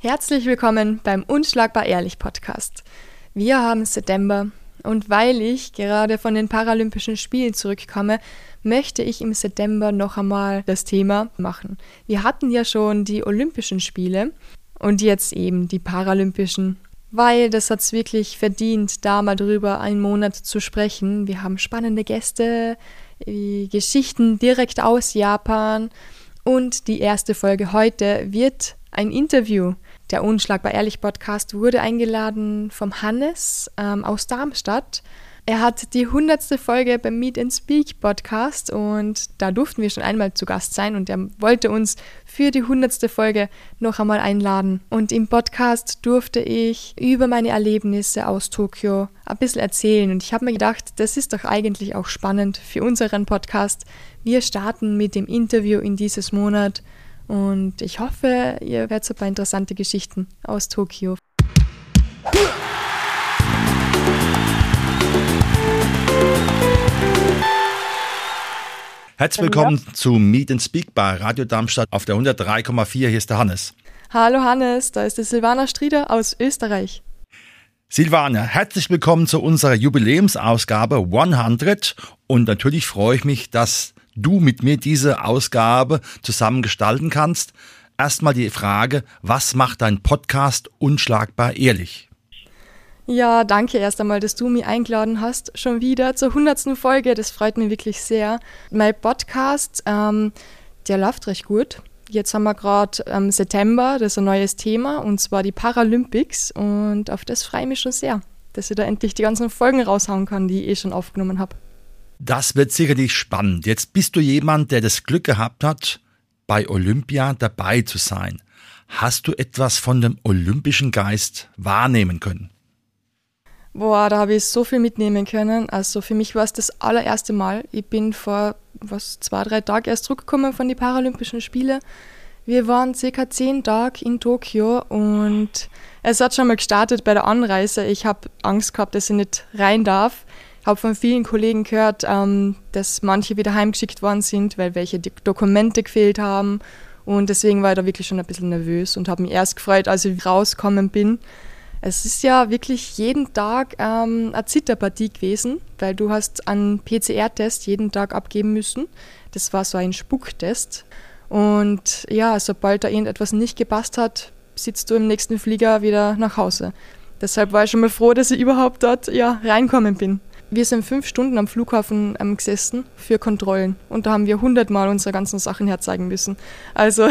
Herzlich willkommen beim Unschlagbar Ehrlich Podcast. Wir haben September und weil ich gerade von den Paralympischen Spielen zurückkomme, möchte ich im September noch einmal das Thema machen. Wir hatten ja schon die Olympischen Spiele und jetzt eben die Paralympischen, weil das hat es wirklich verdient, da mal drüber einen Monat zu sprechen. Wir haben spannende Gäste, Geschichten direkt aus Japan und die erste Folge heute wird ein Interview der Unschlagbar Ehrlich Podcast wurde eingeladen vom Hannes ähm, aus Darmstadt. Er hat die hundertste Folge beim Meet and Speak Podcast und da durften wir schon einmal zu Gast sein und er wollte uns für die hundertste Folge noch einmal einladen. Und im Podcast durfte ich über meine Erlebnisse aus Tokio ein bisschen erzählen und ich habe mir gedacht, das ist doch eigentlich auch spannend für unseren Podcast. Wir starten mit dem Interview in dieses Monat und ich hoffe, ihr werdet so ein paar interessante Geschichten aus Tokio. Herzlich willkommen ja. zu Meet and Speak bei Radio Darmstadt auf der 103,4. Hier ist der Hannes. Hallo Hannes, da ist die Silvana Strieder aus Österreich. Silvana, herzlich willkommen zu unserer Jubiläumsausgabe 100 und natürlich freue ich mich, dass du mit mir diese Ausgabe zusammen gestalten kannst. Erstmal die Frage, was macht dein Podcast unschlagbar ehrlich? Ja, danke erst einmal, dass du mich eingeladen hast. Schon wieder zur hundertsten Folge. Das freut mich wirklich sehr. Mein Podcast, ähm, der läuft recht gut. Jetzt haben wir gerade ähm, September, das ist ein neues Thema, und zwar die Paralympics. Und auf das freue ich mich schon sehr, dass ich da endlich die ganzen Folgen raushauen kann, die ich eh schon aufgenommen habe. Das wird sicherlich spannend. Jetzt bist du jemand, der das Glück gehabt hat, bei Olympia dabei zu sein. Hast du etwas von dem olympischen Geist wahrnehmen können? Boah, da habe ich so viel mitnehmen können. Also für mich war es das allererste Mal. Ich bin vor was, zwei, drei Tagen erst zurückgekommen von den Paralympischen Spielen. Wir waren circa zehn Tage in Tokio und es hat schon mal gestartet bei der Anreise. Ich habe Angst gehabt, dass ich nicht rein darf habe von vielen Kollegen gehört, ähm, dass manche wieder heimgeschickt worden sind, weil welche Dokumente gefehlt haben. Und deswegen war ich da wirklich schon ein bisschen nervös und habe mich erst gefreut, als ich rausgekommen bin. Es ist ja wirklich jeden Tag ähm, eine Zitterpartie gewesen, weil du hast einen PCR-Test jeden Tag abgeben müssen. Das war so ein Spucktest. Und ja, sobald da irgendetwas nicht gepasst hat, sitzt du im nächsten Flieger wieder nach Hause. Deshalb war ich schon mal froh, dass ich überhaupt dort ja, reinkommen bin. Wir sind fünf Stunden am Flughafen ähm, gesessen für Kontrollen und da haben wir hundertmal unsere ganzen Sachen herzeigen müssen. Also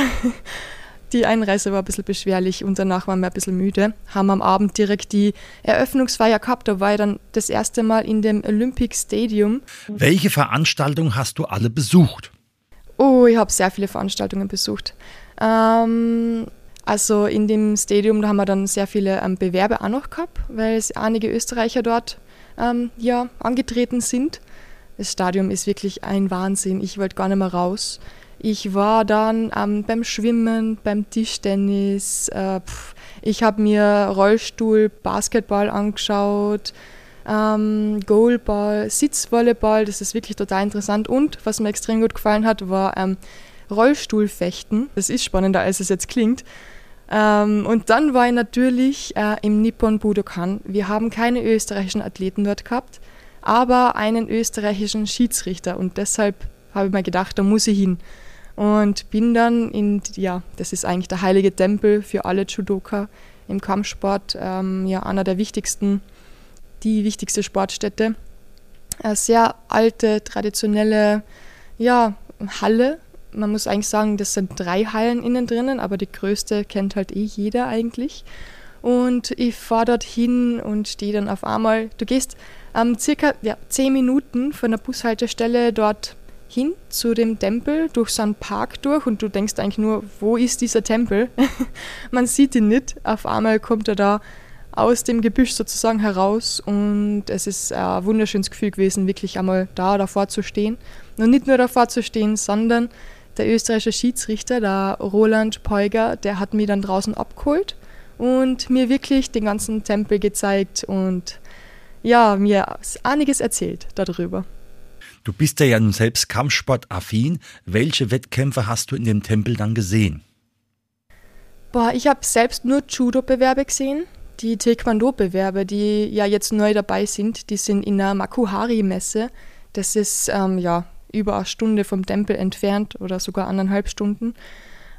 die Einreise war ein bisschen beschwerlich und danach waren wir ein bisschen müde. Haben am Abend direkt die Eröffnungsfeier gehabt, da war ich dann das erste Mal in dem Olympic Stadium. Welche Veranstaltungen hast du alle besucht? Oh, ich habe sehr viele Veranstaltungen besucht. Ähm, also in dem Stadium, da haben wir dann sehr viele ähm, Bewerber auch noch gehabt, weil es einige Österreicher dort ähm, ja, angetreten sind. Das Stadion ist wirklich ein Wahnsinn. Ich wollte gar nicht mehr raus. Ich war dann ähm, beim Schwimmen, beim Tischtennis. Äh, ich habe mir Rollstuhl, Basketball angeschaut, ähm, Goalball, Sitzvolleyball. Das ist wirklich total interessant. Und was mir extrem gut gefallen hat, war ähm, Rollstuhlfechten. Das ist spannender, als es jetzt klingt. Ähm, und dann war ich natürlich äh, im Nippon Budokan. Wir haben keine österreichischen Athleten dort gehabt, aber einen österreichischen Schiedsrichter. Und deshalb habe ich mir gedacht, da muss ich hin. Und bin dann in, ja, das ist eigentlich der heilige Tempel für alle Judoka im Kampfsport, ähm, ja, einer der wichtigsten, die wichtigste Sportstätte. Eine sehr alte, traditionelle, ja, Halle, man muss eigentlich sagen, das sind drei Hallen innen drinnen, aber die größte kennt halt eh jeder eigentlich. Und ich fahre dort hin und stehe dann auf einmal, du gehst ähm, circa ja, zehn Minuten von der Bushaltestelle dort hin zu dem Tempel durch so einen Park durch und du denkst eigentlich nur, wo ist dieser Tempel? Man sieht ihn nicht. Auf einmal kommt er da aus dem Gebüsch sozusagen heraus und es ist ein wunderschönes Gefühl gewesen, wirklich einmal da davor zu stehen. Und nicht nur davor zu stehen, sondern der österreichische Schiedsrichter, der Roland Peuger, der hat mich dann draußen abgeholt und mir wirklich den ganzen Tempel gezeigt und ja, mir einiges erzählt darüber. Du bist ja nun selbst Kampfsport-affin. Welche Wettkämpfe hast du in dem Tempel dann gesehen? Boah, ich habe selbst nur Judo-Bewerbe gesehen. Die Taekwondo-Bewerbe, die ja jetzt neu dabei sind, die sind in der Makuhari-Messe. Das ist ähm, ja über eine Stunde vom Tempel entfernt oder sogar anderthalb Stunden.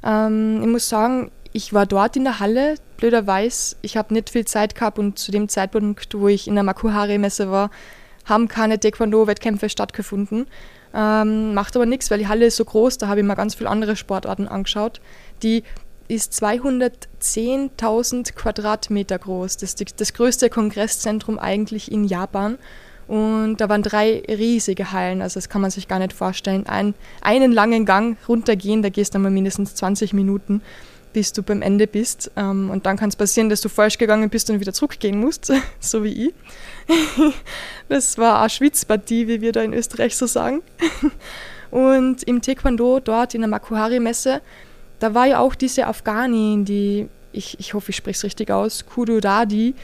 Ähm, ich muss sagen, ich war dort in der Halle, blöderweise. Ich habe nicht viel Zeit gehabt und zu dem Zeitpunkt, wo ich in der Makuhari-Messe war, haben keine Taekwondo-Wettkämpfe stattgefunden. Ähm, macht aber nichts, weil die Halle ist so groß, da habe ich mir ganz viele andere Sportarten angeschaut. Die ist 210.000 Quadratmeter groß. Das ist das größte Kongresszentrum eigentlich in Japan. Und da waren drei riesige Hallen, also das kann man sich gar nicht vorstellen. Ein, einen langen Gang runtergehen, da gehst du mal mindestens 20 Minuten, bis du beim Ende bist. Ähm, und dann kann es passieren, dass du falsch gegangen bist und wieder zurückgehen musst, so wie ich. Das war eine Schwitzpartie, wie wir da in Österreich so sagen. Und im Taekwondo dort in der Makuhari-Messe, da war ja auch diese Afghanin, die, ich, ich hoffe, ich spreche es richtig aus, Kuduradi,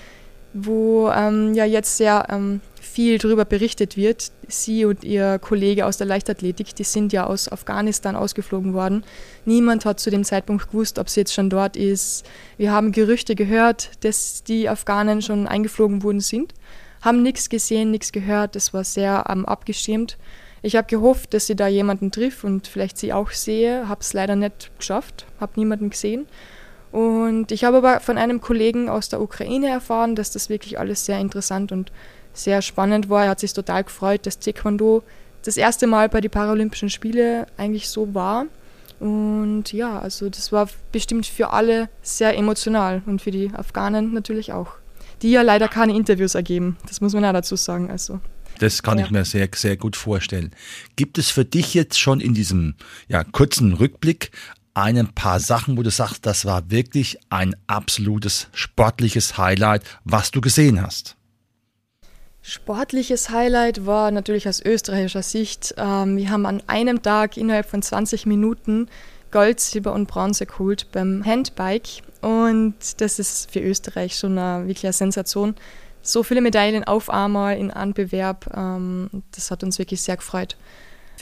wo ähm, ja jetzt sehr ähm, viel darüber berichtet wird. Sie und ihr Kollege aus der Leichtathletik, die sind ja aus Afghanistan ausgeflogen worden. Niemand hat zu dem Zeitpunkt gewusst, ob sie jetzt schon dort ist. Wir haben Gerüchte gehört, dass die Afghanen schon eingeflogen worden sind, haben nichts gesehen, nichts gehört. Das war sehr ähm, abgeschirmt. Ich habe gehofft, dass sie da jemanden trifft und vielleicht sie auch sehe. Habe es leider nicht geschafft, habe niemanden gesehen. Und ich habe aber von einem Kollegen aus der Ukraine erfahren, dass das wirklich alles sehr interessant und sehr spannend war. Er hat sich total gefreut, dass Taekwondo das erste Mal bei den Paralympischen Spielen eigentlich so war. Und ja, also das war bestimmt für alle sehr emotional und für die Afghanen natürlich auch. Die ja leider keine Interviews ergeben, das muss man auch dazu sagen. Also. Das kann ja. ich mir sehr, sehr gut vorstellen. Gibt es für dich jetzt schon in diesem ja, kurzen Rückblick ein paar Sachen, wo du sagst, das war wirklich ein absolutes sportliches Highlight, was du gesehen hast? Sportliches Highlight war natürlich aus österreichischer Sicht. Ähm, wir haben an einem Tag innerhalb von 20 Minuten Gold, Silber und Bronze geholt beim Handbike. Und das ist für Österreich schon eine, wirklich eine Sensation. So viele Medaillen auf einmal in einem Bewerb, ähm, das hat uns wirklich sehr gefreut.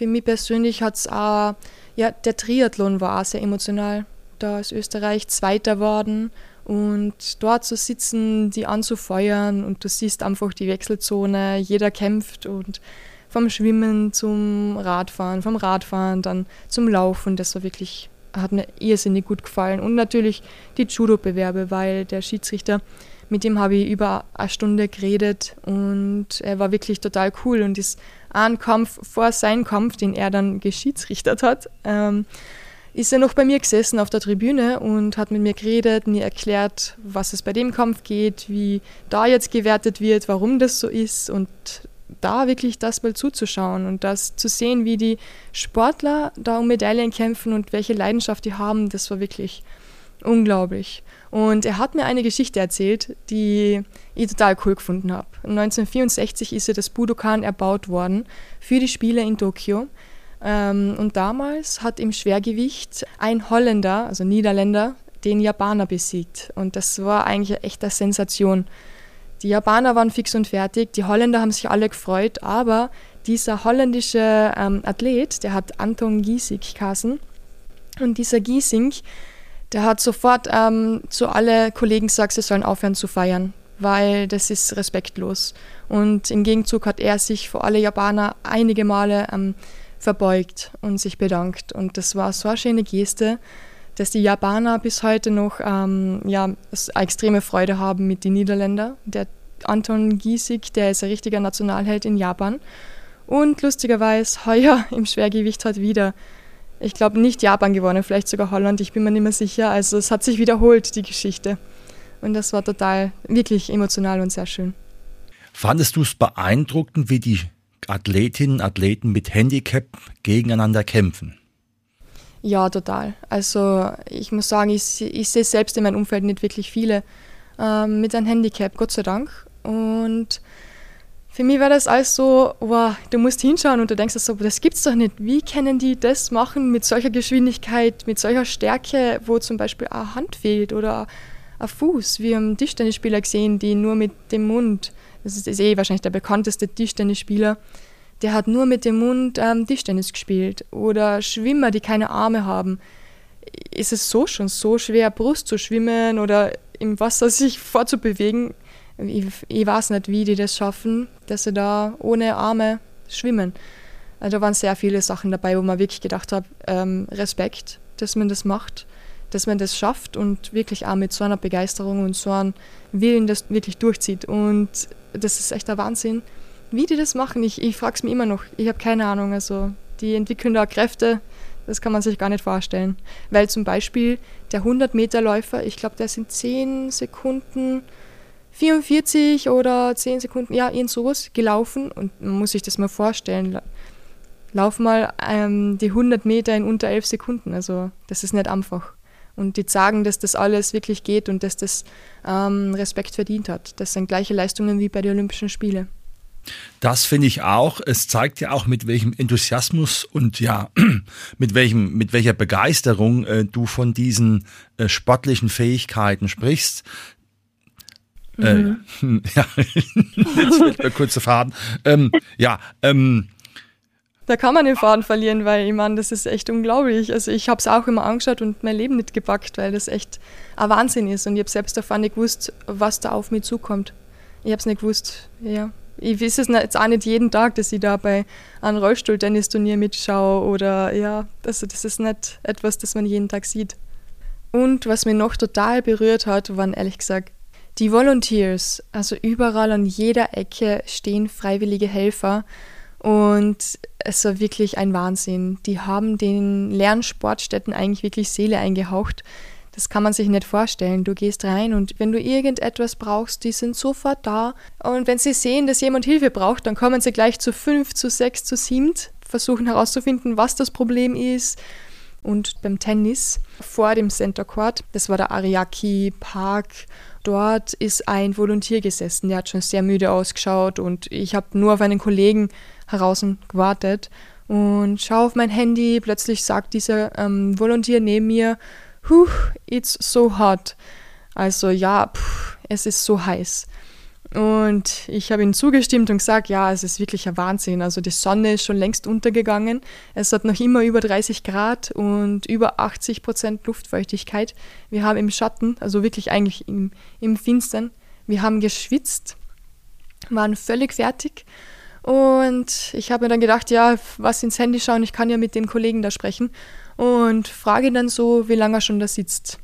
Für mich persönlich hat es auch ja, der Triathlon war sehr emotional. Da ist Österreich Zweiter worden und dort zu sitzen, die anzufeuern und du siehst einfach die Wechselzone, jeder kämpft und vom Schwimmen zum Radfahren, vom Radfahren dann zum Laufen, das war wirklich, hat mir irrsinnig gut gefallen. Und natürlich die Judo-Bewerbe, weil der Schiedsrichter, mit dem habe ich über eine Stunde geredet und er war wirklich total cool und ist einen Kampf vor seinem Kampf, den er dann geschiedsrichtert hat, ähm, ist er noch bei mir gesessen auf der Tribüne und hat mit mir geredet, mir erklärt, was es bei dem Kampf geht, wie da jetzt gewertet wird, warum das so ist und da wirklich das mal zuzuschauen und das zu sehen, wie die Sportler da um Medaillen kämpfen und welche Leidenschaft die haben, das war wirklich unglaublich. Und er hat mir eine Geschichte erzählt, die ich total cool gefunden habe. 1964 ist ja das Budokan erbaut worden für die Spiele in Tokio. Ähm, und damals hat im Schwergewicht ein Holländer, also Niederländer, den Japaner besiegt. Und das war eigentlich eine echte Sensation. Die Japaner waren fix und fertig, die Holländer haben sich alle gefreut, aber dieser holländische ähm, Athlet, der hat Anton Giesing geheißen. Und dieser Giesing, der hat sofort ähm, zu alle Kollegen gesagt, sie sollen aufhören zu feiern, weil das ist respektlos. Und im Gegenzug hat er sich vor alle Japaner einige Male ähm, verbeugt und sich bedankt. Und das war so eine schöne Geste, dass die Japaner bis heute noch ähm, ja, extreme Freude haben mit den Niederländern. Der Anton Giesig, der ist ein richtiger Nationalheld in Japan. Und lustigerweise heuer im Schwergewicht hat wieder ich glaube, nicht Japan gewonnen, vielleicht sogar Holland, ich bin mir nicht mehr sicher. Also es hat sich wiederholt, die Geschichte. Und das war total, wirklich emotional und sehr schön. Fandest du es beeindruckend, wie die Athletinnen und Athleten mit Handicap gegeneinander kämpfen? Ja, total. Also ich muss sagen, ich, ich sehe selbst in meinem Umfeld nicht wirklich viele ähm, mit einem Handicap, Gott sei Dank. Und für mich war das alles so, wow, du musst hinschauen und du denkst so, das gibt's doch nicht. Wie können die das machen mit solcher Geschwindigkeit, mit solcher Stärke, wo zum Beispiel eine Hand fehlt oder ein Fuß? Wir haben Tischtennisspieler gesehen, die nur mit dem Mund, das ist, eh wahrscheinlich der bekannteste Tischtennisspieler, der hat nur mit dem Mund ähm, Tischtennis gespielt. Oder Schwimmer, die keine Arme haben. ist es so schon so schwer, Brust zu schwimmen oder im Wasser sich vorzubewegen. Ich, ich weiß nicht, wie die das schaffen, dass sie da ohne Arme schwimmen. Also da waren sehr viele Sachen dabei, wo man wirklich gedacht hat, ähm, Respekt, dass man das macht, dass man das schafft und wirklich auch mit so einer Begeisterung und so einem Willen das wirklich durchzieht. Und das ist echt der Wahnsinn, wie die das machen. Ich, ich frage es mir immer noch. Ich habe keine Ahnung. Also die entwickeln da Kräfte, das kann man sich gar nicht vorstellen. Weil zum Beispiel der 100-Meter-Läufer, ich glaube, der sind 10 Sekunden 44 oder 10 Sekunden, ja, irgend sowas gelaufen. Und man muss sich das mal vorstellen. Lauf mal ähm, die 100 Meter in unter 11 Sekunden. Also, das ist nicht einfach. Und die sagen, dass das alles wirklich geht und dass das ähm, Respekt verdient hat. Das sind gleiche Leistungen wie bei den Olympischen Spielen. Das finde ich auch. Es zeigt ja auch, mit welchem Enthusiasmus und ja, mit welchem, mit welcher Begeisterung äh, du von diesen äh, sportlichen Fähigkeiten sprichst. Äh, mhm. Äh, ja, jetzt fällt mir kurz der Faden. Ähm, ja, ähm, da kann man den Faden verlieren, weil ich meine, das ist echt unglaublich. Also ich habe es auch immer angeschaut und mein Leben nicht gepackt, weil das echt ein Wahnsinn ist. Und ich habe selbst davon nicht gewusst, was da auf mich zukommt. Ich habe es nicht gewusst, ja ich weiß es jetzt auch nicht jeden Tag, dass ich da bei einem Rollstuhl-Tennisturnier mitschaue oder ja, also das ist nicht etwas, das man jeden Tag sieht. Und was mich noch total berührt hat, waren ehrlich gesagt die Volunteers. Also überall an jeder Ecke stehen freiwillige Helfer und es war wirklich ein Wahnsinn. Die haben den Lernsportstätten eigentlich wirklich Seele eingehaucht. Das kann man sich nicht vorstellen. Du gehst rein und wenn du irgendetwas brauchst, die sind sofort da. Und wenn sie sehen, dass jemand Hilfe braucht, dann kommen sie gleich zu fünf, zu sechs, zu sieben, versuchen herauszufinden, was das Problem ist. Und beim Tennis vor dem Center Court, das war der Ariaki Park, dort ist ein Volontier gesessen, der hat schon sehr müde ausgeschaut und ich habe nur auf einen Kollegen heraus gewartet und schaue auf mein Handy, plötzlich sagt dieser ähm, Volontier neben mir, Huh, it's so hot. Also ja, pff, es ist so heiß. Und ich habe ihm zugestimmt und gesagt, ja, es ist wirklich ein Wahnsinn. Also die Sonne ist schon längst untergegangen. Es hat noch immer über 30 Grad und über 80 Prozent Luftfeuchtigkeit. Wir haben im Schatten, also wirklich eigentlich im, im Finstern, wir haben geschwitzt, waren völlig fertig. Und ich habe mir dann gedacht, ja, was ins Handy schauen, ich kann ja mit dem Kollegen da sprechen und frage dann so, wie lange er schon da sitzt.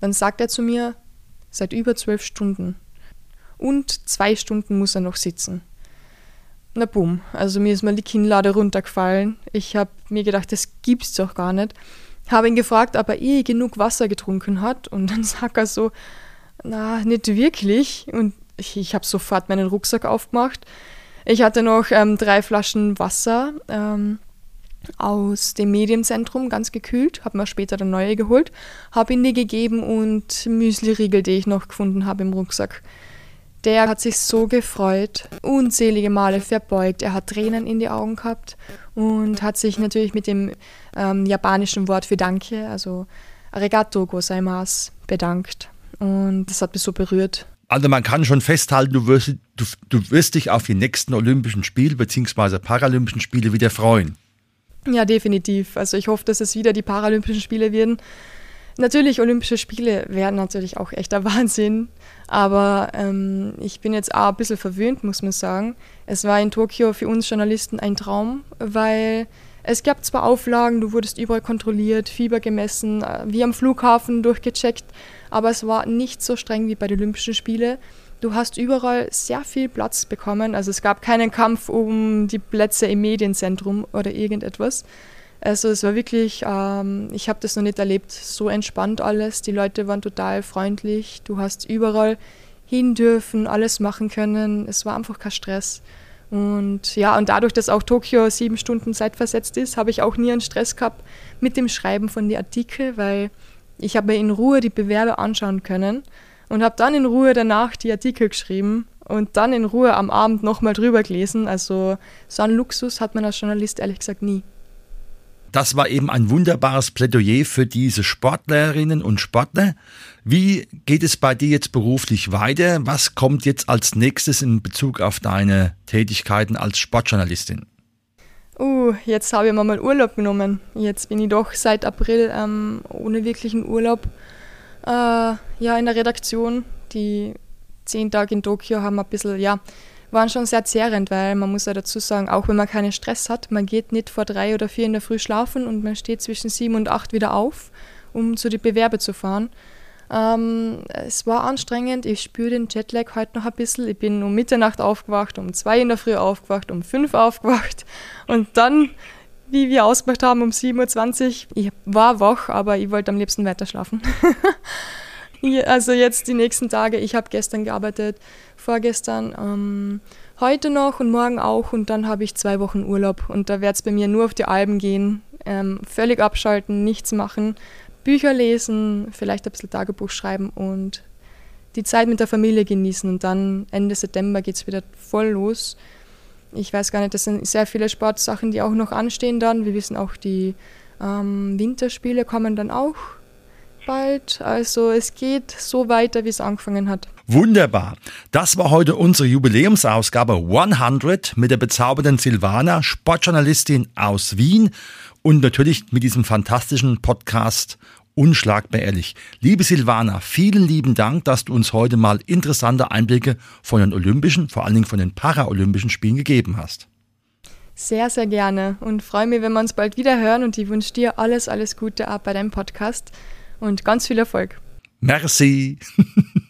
Dann sagt er zu mir, seit über zwölf Stunden. Und zwei Stunden muss er noch sitzen. Na bumm, also mir ist mal die Kinnlade runtergefallen. Ich habe mir gedacht, das gibt's doch gar nicht. Habe ihn gefragt, ob er eh genug Wasser getrunken hat. Und dann sagt er so, na, nicht wirklich. Und ich, ich habe sofort meinen Rucksack aufgemacht. Ich hatte noch ähm, drei Flaschen Wasser. Ähm, aus dem Medienzentrum, ganz gekühlt, habe mir später dann neue geholt, habe ihn die gegeben und Müsli-Riegel, die ich noch gefunden habe im Rucksack. Der hat sich so gefreut, unzählige Male verbeugt, er hat Tränen in die Augen gehabt und hat sich natürlich mit dem ähm, japanischen Wort für Danke, also Arigato gozaimasu, bedankt. Und das hat mich so berührt. Also man kann schon festhalten, du wirst, du, du wirst dich auf die nächsten Olympischen Spiele bzw. Paralympischen Spiele wieder freuen. Ja, definitiv. Also ich hoffe, dass es wieder die Paralympischen Spiele werden. Natürlich, Olympische Spiele werden natürlich auch echter Wahnsinn, aber ähm, ich bin jetzt auch ein bisschen verwöhnt, muss man sagen. Es war in Tokio für uns Journalisten ein Traum, weil es gab zwar Auflagen, du wurdest überall kontrolliert, Fieber gemessen, äh, wie am Flughafen durchgecheckt, aber es war nicht so streng wie bei den Olympischen Spielen. Du hast überall sehr viel Platz bekommen. Also es gab keinen Kampf um die Plätze im Medienzentrum oder irgendetwas. Also es war wirklich, ähm, ich habe das noch nicht erlebt, so entspannt alles. Die Leute waren total freundlich. Du hast überall hin dürfen, alles machen können. Es war einfach kein Stress. Und ja, und dadurch, dass auch Tokio sieben Stunden zeitversetzt ist, habe ich auch nie einen Stress gehabt mit dem Schreiben von den Artikeln, weil ich habe in Ruhe die Bewerbe anschauen können und habe dann in Ruhe danach die Artikel geschrieben und dann in Ruhe am Abend nochmal drüber gelesen. Also so einen Luxus hat man als Journalist ehrlich gesagt nie. Das war eben ein wunderbares Plädoyer für diese Sportlerinnen und Sportler. Wie geht es bei dir jetzt beruflich weiter? Was kommt jetzt als nächstes in Bezug auf deine Tätigkeiten als Sportjournalistin? Uh, jetzt habe ich mir mal Urlaub genommen. Jetzt bin ich doch seit April ähm, ohne wirklichen Urlaub äh, ja, in der Redaktion. Die zehn Tage in Tokio haben ein bisschen, ja, waren schon sehr zehrend, weil man muss ja dazu sagen, auch wenn man keinen Stress hat, man geht nicht vor drei oder vier in der Früh schlafen und man steht zwischen sieben und acht wieder auf, um zu den Bewerbe zu fahren. Ähm, es war anstrengend, ich spüre den Jetlag heute noch ein bisschen. Ich bin um Mitternacht aufgewacht, um zwei in der Früh aufgewacht, um fünf aufgewacht und dann, wie wir ausgemacht haben, um 7.20 Uhr. Ich war wach, aber ich wollte am liebsten weiter schlafen. also jetzt die nächsten Tage, ich habe gestern gearbeitet, vorgestern, ähm, heute noch und morgen auch und dann habe ich zwei Wochen Urlaub und da wird es bei mir nur auf die Alben gehen, ähm, völlig abschalten, nichts machen, Bücher lesen, vielleicht ein bisschen Tagebuch schreiben und die Zeit mit der Familie genießen und dann Ende September geht es wieder voll los. Ich weiß gar nicht, das sind sehr viele Sportsachen, die auch noch anstehen dann. Wir wissen auch, die ähm, Winterspiele kommen dann auch bald. Also es geht so weiter, wie es angefangen hat. Wunderbar. Das war heute unsere Jubiläumsausgabe 100 mit der bezaubernden Silvana, Sportjournalistin aus Wien und natürlich mit diesem fantastischen Podcast Unschlagbar ehrlich. Liebe Silvana, vielen lieben Dank, dass du uns heute mal interessante Einblicke von den Olympischen, vor allen Dingen von den Paralympischen Spielen gegeben hast. Sehr, sehr gerne und freue mich, wenn wir uns bald wieder hören und ich wünsche dir alles, alles Gute ab bei deinem Podcast und ganz viel Erfolg. Merci.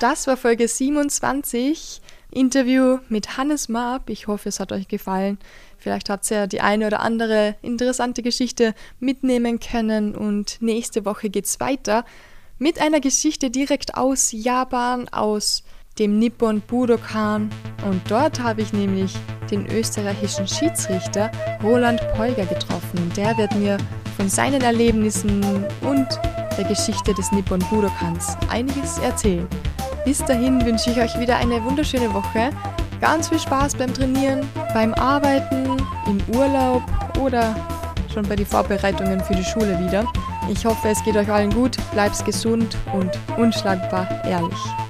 Das war Folge 27. Interview mit Hannes Marb. Ich hoffe, es hat euch gefallen. Vielleicht habt ihr ja die eine oder andere interessante Geschichte mitnehmen können. Und nächste Woche geht es weiter mit einer Geschichte direkt aus Japan, aus dem Nippon Budokan. Und dort habe ich nämlich den österreichischen Schiedsrichter Roland Polger getroffen. Der wird mir von seinen Erlebnissen und der Geschichte des Nippon Budokans einiges erzählen. Bis dahin wünsche ich euch wieder eine wunderschöne Woche. Ganz viel Spaß beim Trainieren, beim Arbeiten, im Urlaub oder schon bei den Vorbereitungen für die Schule wieder. Ich hoffe, es geht euch allen gut, bleibt gesund und unschlagbar ehrlich.